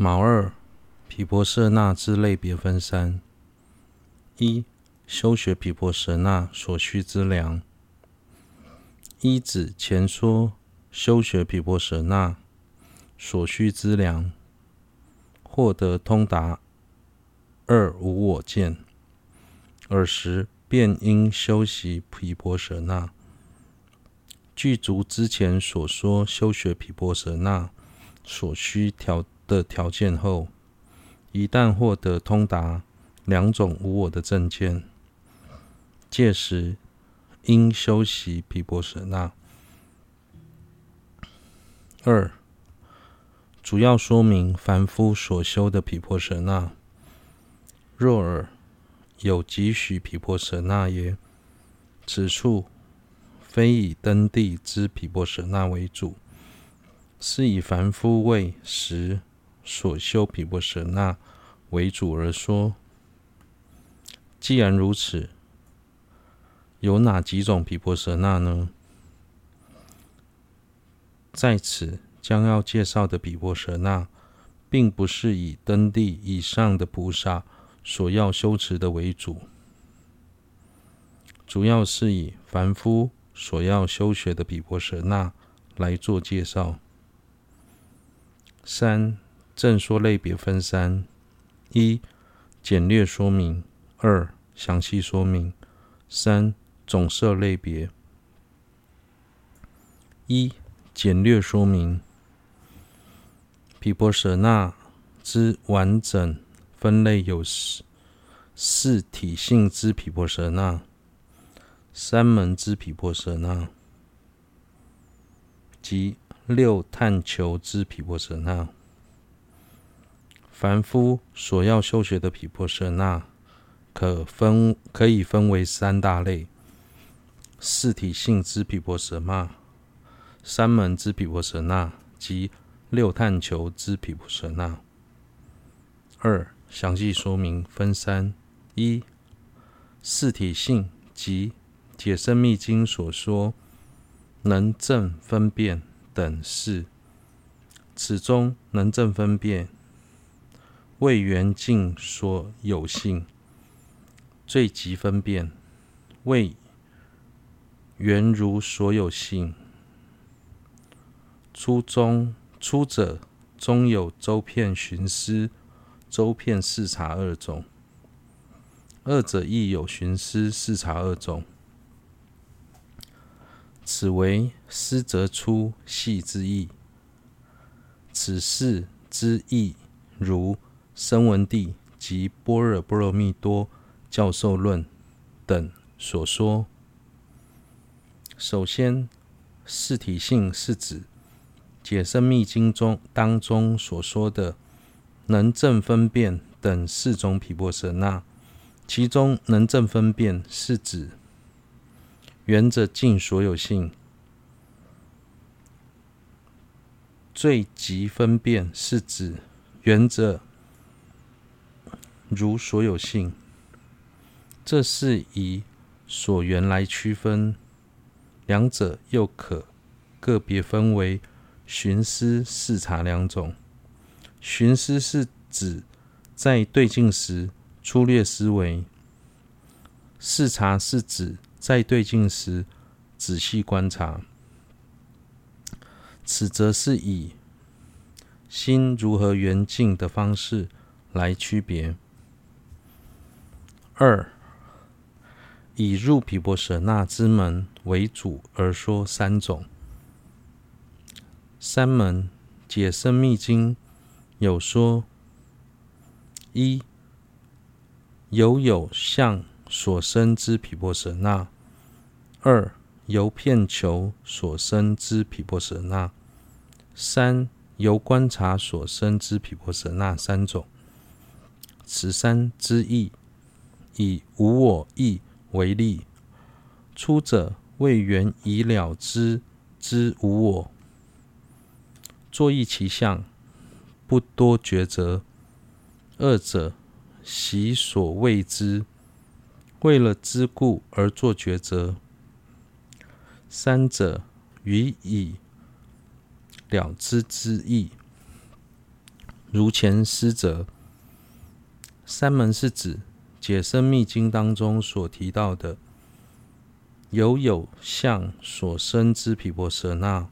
卯二，毗婆舍那之类别分三：一、修学毗婆舍那所需资粮。一指前说修学毗婆舍那所需资粮，获得通达二无我见，尔时便应修习毗婆舍那。具足之前所说修学毗婆舍那所需条的条件后，一旦获得通达两种无我的证见，届时应修习毗婆舍那。二、主要说明凡夫所修的毗婆舍那。若尔有几许毗婆舍那耶？此处非以登地之毗婆舍那为主，是以凡夫为实。所修毗婆舍那为主而说。既然如此，有哪几种毗婆舍那呢？在此将要介绍的毗婆舍那，并不是以登地以上的菩萨所要修持的为主，主要是以凡夫所要修学的毗婆舍那来做介绍。三。正说类别分三：一、简略说明；二、详细说明；三、总设类别。一、简略说明。毗婆舍那之完整分类有四：四体性之毗婆舍那，三门之毗婆舍那，及六探求之毗婆舍那。凡夫所要修学的毗婆舍那，可分可以分为三大类：四体性之毗婆舍那、三门之毗婆舍那及六探求之毗婆舍那。二、详细说明分三：一、四体性即解深密经所说能证分辨等四，此中能证分辨。为缘尽所有性，最极分辨，为缘如所有性。初中初者，中有周遍寻思、周遍视察二种；二者亦有寻思、视察二种。此为思则出系之意。此事之意如。声闻地及般若波罗蜜多教授论等所说，首先，四体性是指解深密经中当中所说的能证分辨等四种毗婆舍那，其中能证分辨是指原则尽所有性，最极分辨是指原则。如所有性，这是以所缘来区分，两者又可个别分为寻思、视察两种。寻思是指在对镜时粗略思维，视察是指在对镜时仔细观察。此则是以心如何缘尽的方式来区别。二，以入毗婆舍那之门为主而说三种。三门解深密经有说：一，由有相所生之毗婆舍那；二，由片求所生之毗婆舍那；三，由观察所生之毗婆舍那三种。此三之意。以无我义为例，初者为缘已了知之无我，作意其相，不多抉择；二者习所谓知，为了知故而作抉择；三者予以了知之意，如前师则，三门是指解生密经当中所提到的由有相所生之毗婆舍那，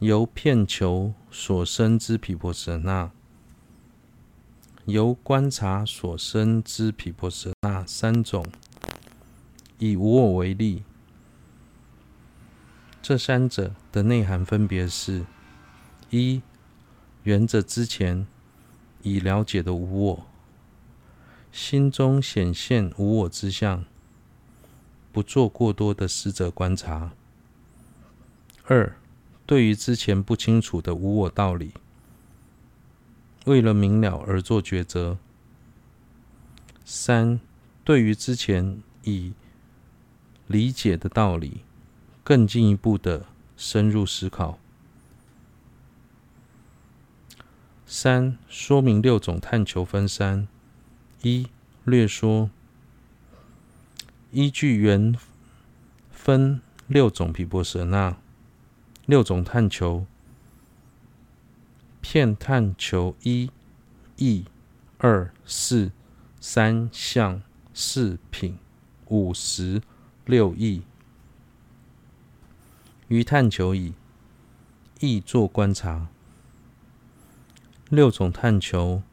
由片求所生之毗婆舍那，由观察所生之毗婆舍那三种。以无我为例，这三者的内涵分别是：一、原则之前已了解的无我，心中显现无我之相，不做过多的思者观察；二、对于之前不清楚的无我道理，为了明了而做抉择；三、对于之前已理解的道理，更进一步的深入思考。三、说明六种探求分三：一、略说，依据原分六种皮波舍那，六种探求，片探求一、一、二、四、三、相、四、品、五、十。六亿，于探求以义作观察。六种探求，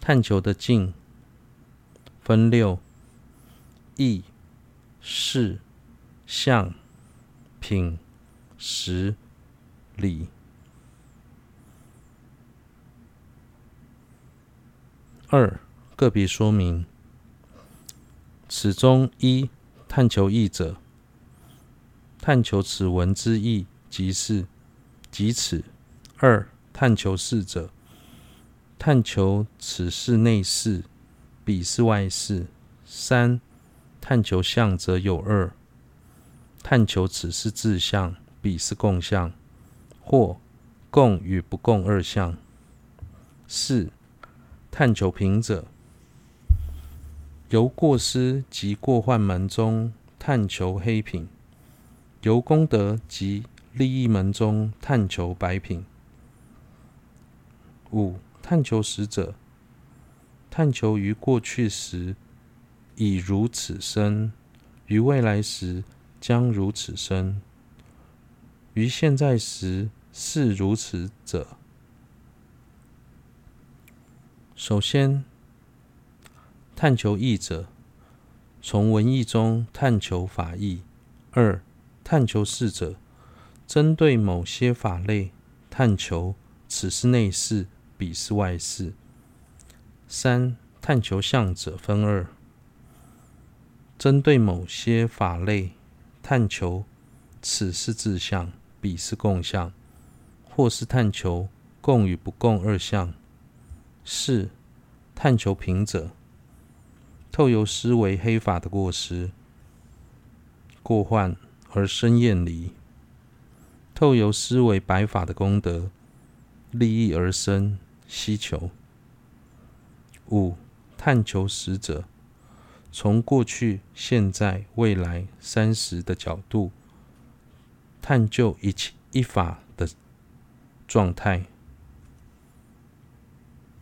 探求的境分六：义、事、相、品、识、理。二、个别说明，此中一。探求义者，探求此文之意，即是即此。二、探求事者，探求此事内事，彼是外事。三、探求相者有二，探求此是自相，彼是共相，或共与不共二相。四、探求品者。由过失及过患门中探求黑品，由功德及利益门中探求白品。五、探求时者，探求于过去时已如此生，于未来时将如此生，于现在时是如此者。首先。探求义者，从文义中探求法义；二、探求事者，针对某些法类探求此是内事，彼是外事；三、探求相者分二，针对某些法类探求此是自相，彼是共相，或是探求共与不共二相；四、探求平者。透由思维黑法的过失、过患而生厌离；透由思维白法的功德、利益而生希求。五、探求死者，从过去、现在、未来三时的角度，探究一切一法的状态。